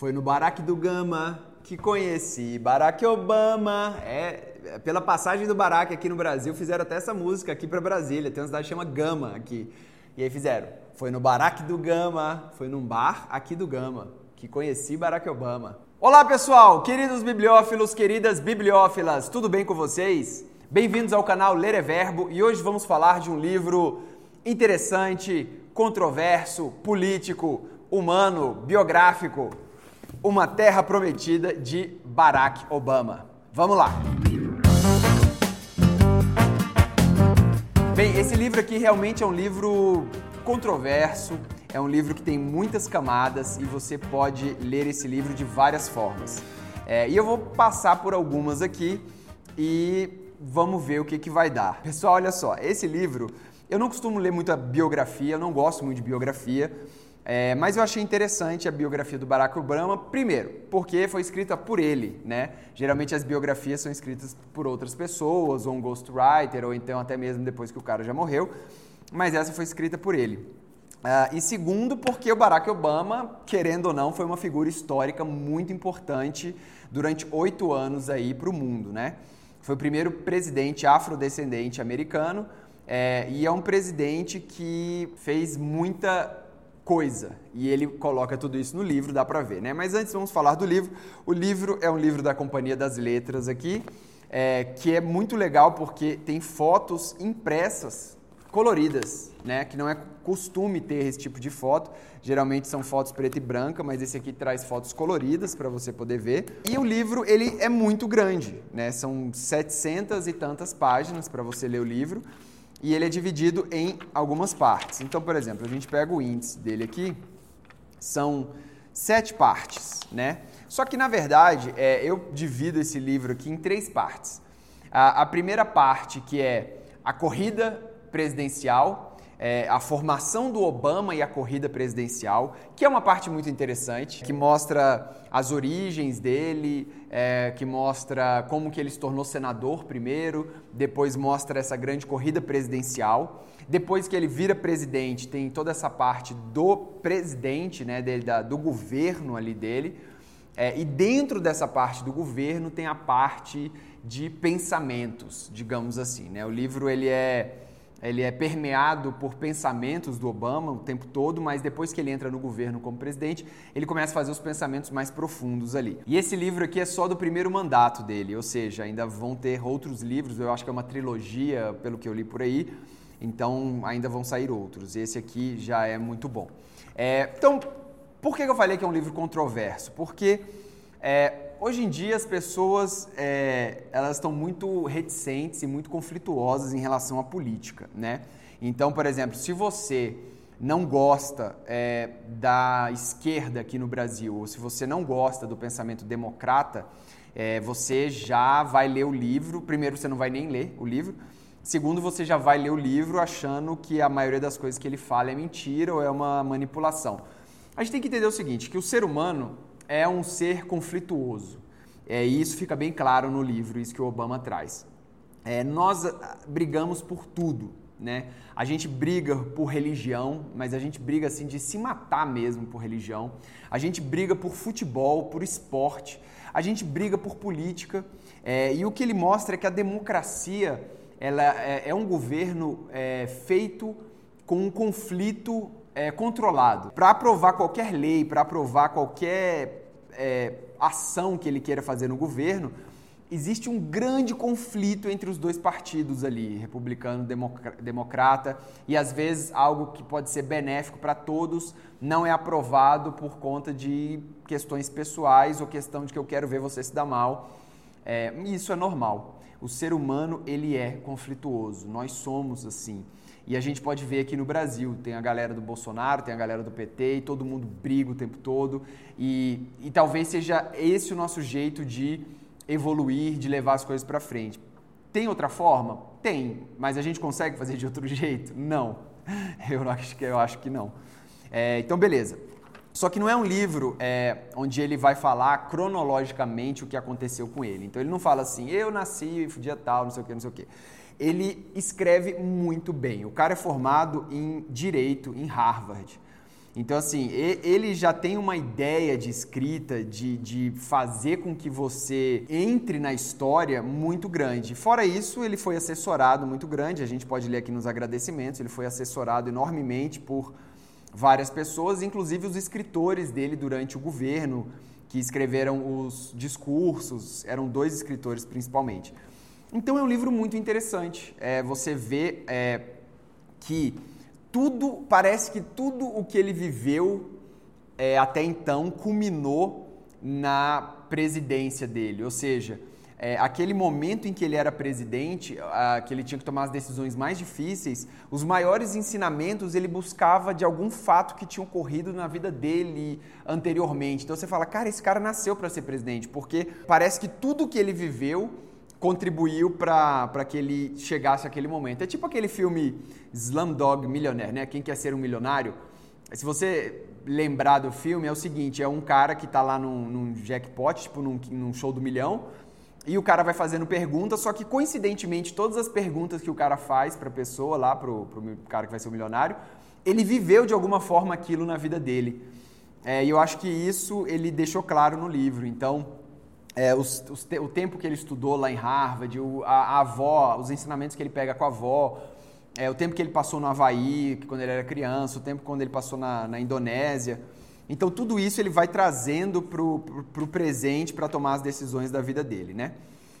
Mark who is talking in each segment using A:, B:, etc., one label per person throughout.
A: Foi no Barack do Gama que conheci Barack Obama. É, pela passagem do Barack aqui no Brasil, fizeram até essa música aqui para Brasília. Tem uma cidade que chama Gama aqui. E aí fizeram. Foi no Barack do Gama, foi num bar aqui do Gama que conheci Barack Obama. Olá pessoal, queridos bibliófilos, queridas bibliófilas, tudo bem com vocês? Bem-vindos ao canal Ler é Verbo e hoje vamos falar de um livro interessante, controverso, político, humano, biográfico, Uma Terra Prometida de Barack Obama. Vamos lá! Bem, esse livro aqui realmente é um livro controverso, é um livro que tem muitas camadas e você pode ler esse livro de várias formas. É, e eu vou passar por algumas aqui e vamos ver o que, que vai dar. Pessoal, olha só, esse livro, eu não costumo ler muita biografia, eu não gosto muito de biografia, é, mas eu achei interessante a biografia do Barack Obama, primeiro, porque foi escrita por ele, né? Geralmente as biografias são escritas por outras pessoas, ou um ghostwriter, ou então até mesmo depois que o cara já morreu, mas essa foi escrita por ele. Uh, e segundo, porque o Barack Obama, querendo ou não, foi uma figura histórica muito importante durante oito anos aí para o mundo, né? Foi o primeiro presidente afrodescendente americano é, e é um presidente que fez muita coisa e ele coloca tudo isso no livro, dá para ver, né? Mas antes vamos falar do livro. O livro é um livro da Companhia das Letras aqui, é, que é muito legal porque tem fotos impressas coloridas, né? Que não é costume ter esse tipo de foto. Geralmente são fotos preta e branca, mas esse aqui traz fotos coloridas para você poder ver. E o livro ele é muito grande, né? São 700 e tantas páginas para você ler o livro e ele é dividido em algumas partes. Então, por exemplo, a gente pega o índice dele aqui, são sete partes, né? Só que na verdade é, eu divido esse livro aqui em três partes. A, a primeira parte que é a corrida presidencial, é, a formação do Obama e a corrida presidencial, que é uma parte muito interessante, que mostra as origens dele, é, que mostra como que ele se tornou senador primeiro, depois mostra essa grande corrida presidencial. Depois que ele vira presidente, tem toda essa parte do presidente, né, dele, da, do governo ali dele. É, e dentro dessa parte do governo tem a parte de pensamentos, digamos assim. Né? O livro ele é ele é permeado por pensamentos do Obama o tempo todo, mas depois que ele entra no governo como presidente, ele começa a fazer os pensamentos mais profundos ali. E esse livro aqui é só do primeiro mandato dele, ou seja, ainda vão ter outros livros, eu acho que é uma trilogia, pelo que eu li por aí, então ainda vão sair outros. Esse aqui já é muito bom. É, então, por que eu falei que é um livro controverso? Porque é, hoje em dia as pessoas é, elas estão muito reticentes e muito conflituosas em relação à política, né? Então, por exemplo, se você não gosta é, da esquerda aqui no Brasil, ou se você não gosta do pensamento democrata, é, você já vai ler o livro. Primeiro, você não vai nem ler o livro. Segundo, você já vai ler o livro achando que a maioria das coisas que ele fala é mentira ou é uma manipulação. A gente tem que entender o seguinte, que o ser humano é um ser conflituoso. É, e isso fica bem claro no livro, isso que o Obama traz. É, nós ah, brigamos por tudo, né? A gente briga por religião, mas a gente briga assim de se matar mesmo por religião. A gente briga por futebol, por esporte. A gente briga por política. É, e o que ele mostra é que a democracia ela é, é um governo é, feito com um conflito é, controlado. Para aprovar qualquer lei, para aprovar qualquer é, ação que ele queira fazer no governo, existe um grande conflito entre os dois partidos ali, republicano, democrata, e às vezes algo que pode ser benéfico para todos não é aprovado por conta de questões pessoais ou questão de que eu quero ver você se dar mal. É, isso é normal. O ser humano ele é conflituoso. Nós somos assim. E a gente pode ver aqui no Brasil, tem a galera do Bolsonaro, tem a galera do PT, e todo mundo briga o tempo todo. E, e talvez seja esse o nosso jeito de evoluir, de levar as coisas para frente. Tem outra forma? Tem, mas a gente consegue fazer de outro jeito? Não. Eu acho que, eu acho que não. É, então, beleza. Só que não é um livro é, onde ele vai falar cronologicamente o que aconteceu com ele. Então ele não fala assim, eu nasci dia tal, não sei o que, não sei o que ele escreve muito bem. O cara é formado em direito em Harvard. Então, assim, ele já tem uma ideia de escrita, de, de fazer com que você entre na história muito grande. Fora isso, ele foi assessorado muito grande, a gente pode ler aqui nos agradecimentos, ele foi assessorado enormemente por várias pessoas, inclusive os escritores dele durante o governo, que escreveram os discursos, eram dois escritores principalmente. Então é um livro muito interessante. É, você vê é, que tudo, parece que tudo o que ele viveu é, até então culminou na presidência dele. Ou seja, é, aquele momento em que ele era presidente, a, que ele tinha que tomar as decisões mais difíceis, os maiores ensinamentos ele buscava de algum fato que tinha ocorrido na vida dele anteriormente. Então você fala, cara, esse cara nasceu para ser presidente, porque parece que tudo que ele viveu contribuiu para que ele chegasse àquele momento. É tipo aquele filme Slumdog Millionaire, né? Quem quer ser um milionário? Se você lembrar do filme, é o seguinte: é um cara que está lá num, num, jackpot, tipo num, num show do milhão, e o cara vai fazendo perguntas, só que coincidentemente todas as perguntas que o cara faz para a pessoa lá, para o cara que vai ser o milionário, ele viveu de alguma forma aquilo na vida dele. É, e eu acho que isso ele deixou claro no livro. Então, é, os, os, o tempo que ele estudou lá em Harvard, o, a, a, avó, os ensinamentos que ele pega com a avó, é, o tempo que ele passou no Havaí, quando ele era criança, o tempo quando ele passou na, na Indonésia. Então, tudo isso ele vai trazendo para o presente para tomar as decisões da vida dele, né?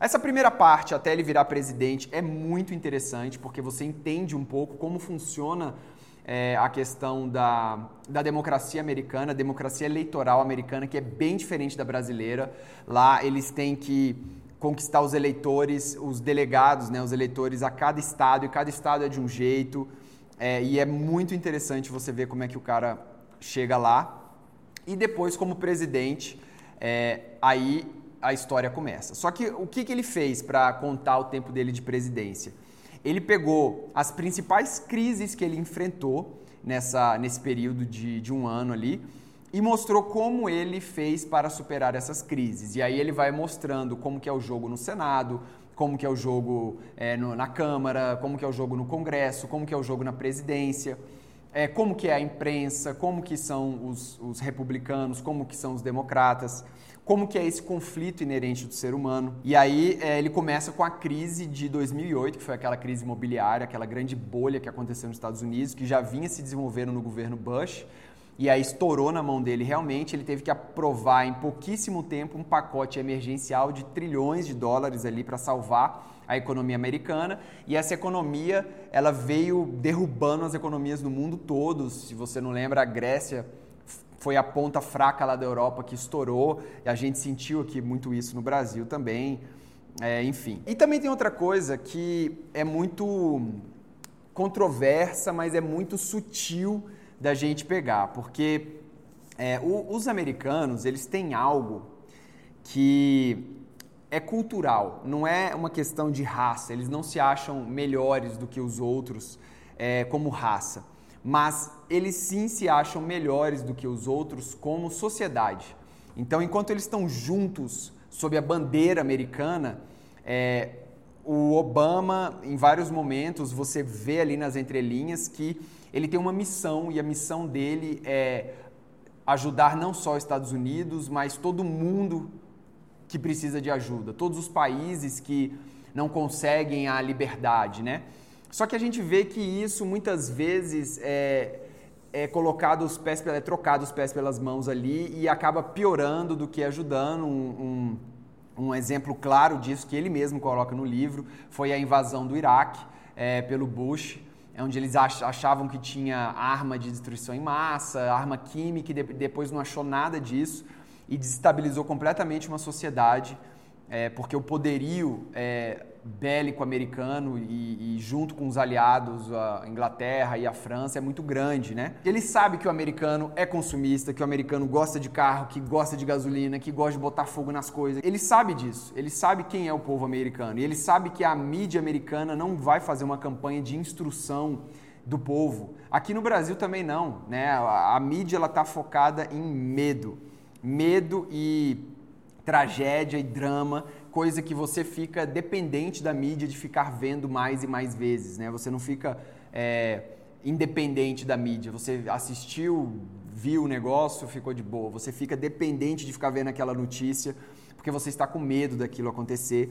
A: Essa primeira parte, até ele virar presidente, é muito interessante, porque você entende um pouco como funciona é, a questão da, da democracia americana, democracia eleitoral americana, que é bem diferente da brasileira. Lá eles têm que conquistar os eleitores, os delegados, né, os eleitores a cada estado, e cada estado é de um jeito. É, e é muito interessante você ver como é que o cara chega lá. E depois, como presidente, é, aí a história começa. Só que o que, que ele fez para contar o tempo dele de presidência? Ele pegou as principais crises que ele enfrentou nessa, nesse período de, de um ano ali e mostrou como ele fez para superar essas crises. E aí ele vai mostrando como que é o jogo no Senado, como que é o jogo é, no, na Câmara, como que é o jogo no Congresso, como que é o jogo na presidência, é, como que é a imprensa, como que são os, os republicanos, como que são os democratas como que é esse conflito inerente do ser humano. E aí é, ele começa com a crise de 2008, que foi aquela crise imobiliária, aquela grande bolha que aconteceu nos Estados Unidos, que já vinha se desenvolvendo no governo Bush. E aí estourou na mão dele realmente, ele teve que aprovar em pouquíssimo tempo um pacote emergencial de trilhões de dólares ali para salvar a economia americana e essa economia ela veio derrubando as economias no mundo todo. Se você não lembra, a Grécia foi a ponta fraca lá da Europa que estourou, e a gente sentiu aqui muito isso no Brasil também, é, enfim. E também tem outra coisa que é muito controversa, mas é muito sutil da gente pegar, porque é, o, os americanos, eles têm algo que é cultural, não é uma questão de raça, eles não se acham melhores do que os outros é, como raça mas eles sim se acham melhores do que os outros como sociedade. Então, enquanto eles estão juntos sob a bandeira americana, é, o Obama, em vários momentos, você vê ali nas entrelinhas que ele tem uma missão e a missão dele é ajudar não só os Estados Unidos, mas todo mundo que precisa de ajuda, todos os países que não conseguem a liberdade, né? Só que a gente vê que isso muitas vezes é, é colocado os pés, é trocado os pés pelas mãos ali e acaba piorando do que ajudando. Um, um, um exemplo claro disso que ele mesmo coloca no livro foi a invasão do Iraque é, pelo Bush, onde eles achavam que tinha arma de destruição em massa, arma química, e depois não achou nada disso e desestabilizou completamente uma sociedade, é, porque o poderio é, bélico americano e, e, junto com os aliados, a Inglaterra e a França, é muito grande, né? Ele sabe que o americano é consumista, que o americano gosta de carro, que gosta de gasolina, que gosta de botar fogo nas coisas. Ele sabe disso, ele sabe quem é o povo americano e ele sabe que a mídia americana não vai fazer uma campanha de instrução do povo. Aqui no Brasil também não, né? A, a mídia ela está focada em medo, medo e tragédia e drama coisa que você fica dependente da mídia de ficar vendo mais e mais vezes, né? Você não fica é, independente da mídia. Você assistiu, viu o negócio, ficou de boa. Você fica dependente de ficar vendo aquela notícia porque você está com medo daquilo acontecer.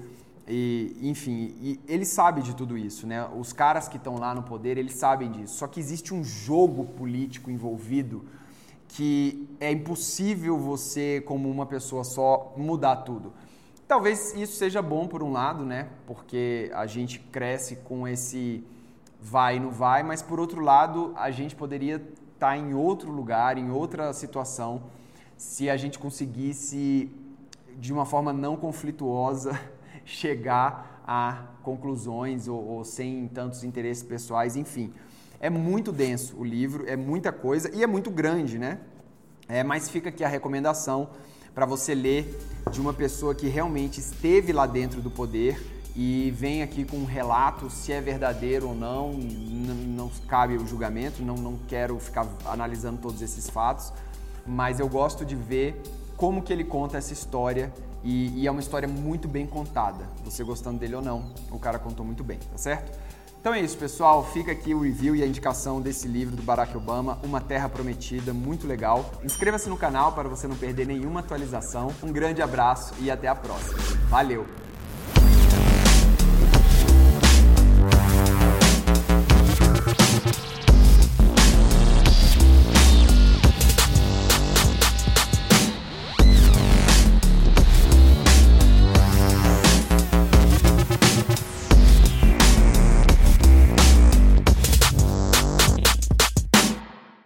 A: E, enfim, e ele sabe de tudo isso, né? Os caras que estão lá no poder, eles sabem disso. Só que existe um jogo político envolvido que é impossível você, como uma pessoa só, mudar tudo. Talvez isso seja bom por um lado, né? Porque a gente cresce com esse vai e não vai, mas por outro lado, a gente poderia estar tá em outro lugar, em outra situação, se a gente conseguisse de uma forma não conflituosa chegar a conclusões ou, ou sem tantos interesses pessoais, enfim. É muito denso o livro, é muita coisa e é muito grande, né? É, mas fica aqui a recomendação para você ler de uma pessoa que realmente esteve lá dentro do poder e vem aqui com um relato se é verdadeiro ou não, não, cabe o julgamento, não, não quero ficar analisando todos esses fatos, mas eu gosto de ver como que ele conta essa história e, e, é uma história muito bem contada. Você gostando dele ou não, o cara contou muito bem, tá certo? Então é isso, pessoal. Fica aqui o review e a indicação desse livro do Barack Obama, Uma Terra Prometida, muito legal. Inscreva-se no canal para você não perder nenhuma atualização. Um grande abraço e até a próxima. Valeu!